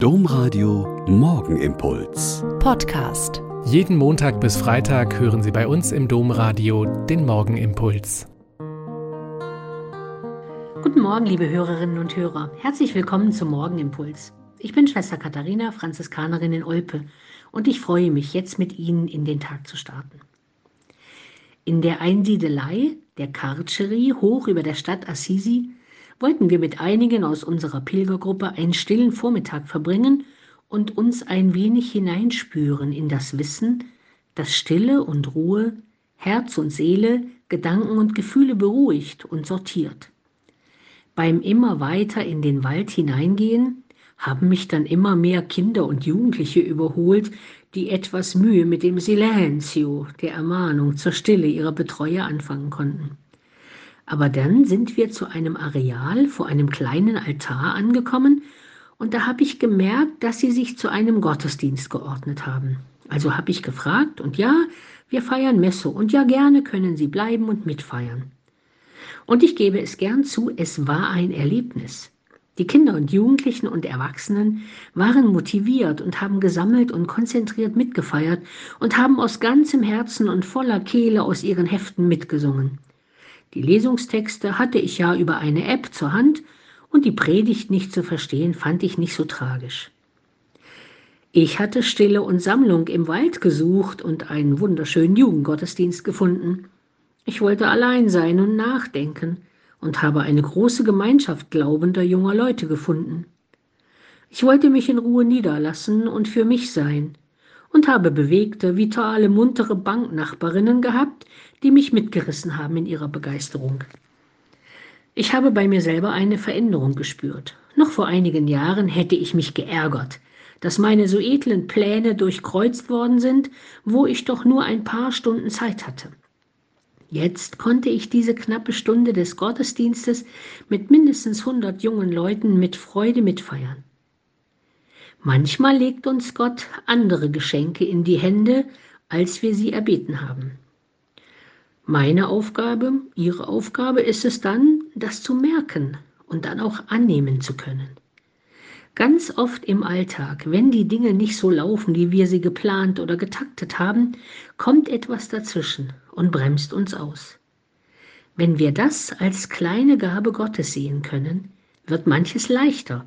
Domradio Morgenimpuls. Podcast. Jeden Montag bis Freitag hören Sie bei uns im Domradio den Morgenimpuls. Guten Morgen, liebe Hörerinnen und Hörer. Herzlich willkommen zum Morgenimpuls. Ich bin Schwester Katharina, Franziskanerin in Olpe, und ich freue mich, jetzt mit Ihnen in den Tag zu starten. In der Einsiedelei der Karcherie hoch über der Stadt Assisi wollten wir mit einigen aus unserer Pilgergruppe einen stillen Vormittag verbringen und uns ein wenig hineinspüren in das Wissen, dass Stille und Ruhe Herz und Seele, Gedanken und Gefühle beruhigt und sortiert. Beim immer weiter in den Wald hineingehen haben mich dann immer mehr Kinder und Jugendliche überholt, die etwas Mühe mit dem Silenzio, der Ermahnung zur Stille ihrer Betreuer anfangen konnten. Aber dann sind wir zu einem Areal vor einem kleinen Altar angekommen und da habe ich gemerkt, dass sie sich zu einem Gottesdienst geordnet haben. Also habe ich gefragt und ja, wir feiern Messe und ja, gerne können Sie bleiben und mitfeiern. Und ich gebe es gern zu, es war ein Erlebnis. Die Kinder und Jugendlichen und Erwachsenen waren motiviert und haben gesammelt und konzentriert mitgefeiert und haben aus ganzem Herzen und voller Kehle aus ihren Heften mitgesungen. Die Lesungstexte hatte ich ja über eine App zur Hand und die Predigt nicht zu verstehen fand ich nicht so tragisch. Ich hatte Stille und Sammlung im Wald gesucht und einen wunderschönen Jugendgottesdienst gefunden. Ich wollte allein sein und nachdenken und habe eine große Gemeinschaft glaubender junger Leute gefunden. Ich wollte mich in Ruhe niederlassen und für mich sein und habe bewegte, vitale, muntere Banknachbarinnen gehabt, die mich mitgerissen haben in ihrer Begeisterung. Ich habe bei mir selber eine Veränderung gespürt. Noch vor einigen Jahren hätte ich mich geärgert, dass meine so edlen Pläne durchkreuzt worden sind, wo ich doch nur ein paar Stunden Zeit hatte. Jetzt konnte ich diese knappe Stunde des Gottesdienstes mit mindestens 100 jungen Leuten mit Freude mitfeiern. Manchmal legt uns Gott andere Geschenke in die Hände, als wir sie erbeten haben. Meine Aufgabe, Ihre Aufgabe ist es dann, das zu merken und dann auch annehmen zu können. Ganz oft im Alltag, wenn die Dinge nicht so laufen, wie wir sie geplant oder getaktet haben, kommt etwas dazwischen und bremst uns aus. Wenn wir das als kleine Gabe Gottes sehen können, wird manches leichter